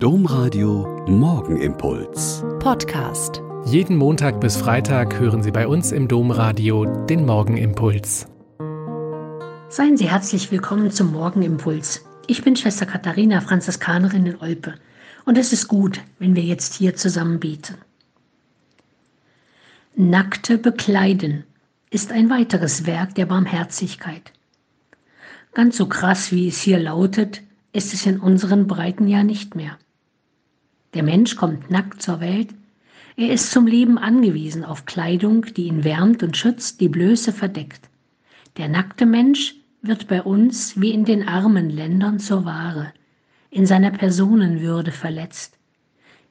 Domradio Morgenimpuls. Podcast. Jeden Montag bis Freitag hören Sie bei uns im Domradio den Morgenimpuls. Seien Sie herzlich willkommen zum Morgenimpuls. Ich bin Schwester Katharina, Franziskanerin in Olpe. Und es ist gut, wenn wir jetzt hier zusammen beten. Nackte bekleiden ist ein weiteres Werk der Barmherzigkeit. Ganz so krass, wie es hier lautet, ist es in unseren Breiten ja nicht mehr. Der Mensch kommt nackt zur Welt. Er ist zum Leben angewiesen auf Kleidung, die ihn wärmt und schützt, die Blöße verdeckt. Der nackte Mensch wird bei uns wie in den armen Ländern zur Ware, in seiner Personenwürde verletzt,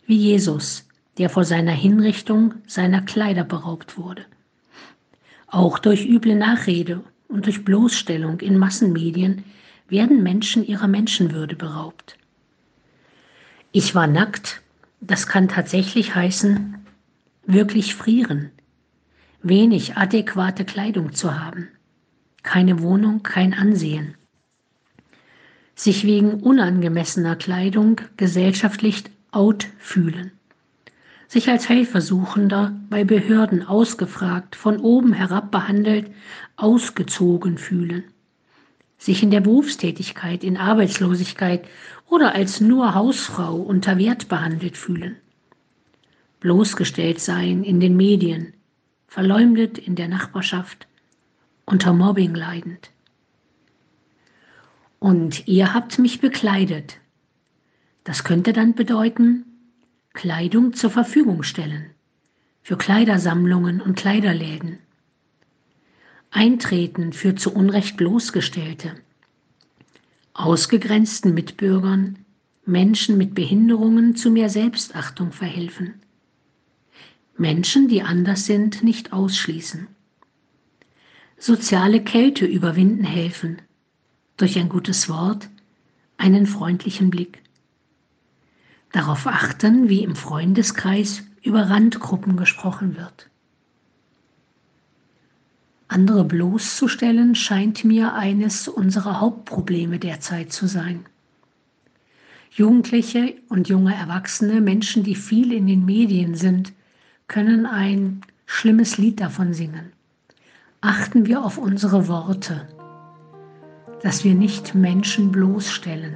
wie Jesus, der vor seiner Hinrichtung seiner Kleider beraubt wurde. Auch durch üble Nachrede und durch Bloßstellung in Massenmedien werden Menschen ihrer Menschenwürde beraubt. Ich war nackt, das kann tatsächlich heißen, wirklich frieren, wenig adäquate Kleidung zu haben, keine Wohnung, kein Ansehen, sich wegen unangemessener Kleidung gesellschaftlich out fühlen, sich als Helfersuchender bei Behörden ausgefragt, von oben herab behandelt, ausgezogen fühlen sich in der Berufstätigkeit, in Arbeitslosigkeit oder als nur Hausfrau unter Wert behandelt fühlen, bloßgestellt sein in den Medien, verleumdet in der Nachbarschaft, unter Mobbing leidend. Und ihr habt mich bekleidet. Das könnte dann bedeuten, Kleidung zur Verfügung stellen, für Kleidersammlungen und Kleiderläden Eintreten für zu Unrecht bloßgestellte, ausgegrenzten Mitbürgern, Menschen mit Behinderungen zu mehr Selbstachtung verhelfen, Menschen, die anders sind, nicht ausschließen, soziale Kälte überwinden helfen, durch ein gutes Wort, einen freundlichen Blick, darauf achten, wie im Freundeskreis über Randgruppen gesprochen wird. Andere bloßzustellen scheint mir eines unserer Hauptprobleme derzeit zu sein. Jugendliche und junge Erwachsene, Menschen, die viel in den Medien sind, können ein schlimmes Lied davon singen. Achten wir auf unsere Worte, dass wir nicht Menschen bloßstellen.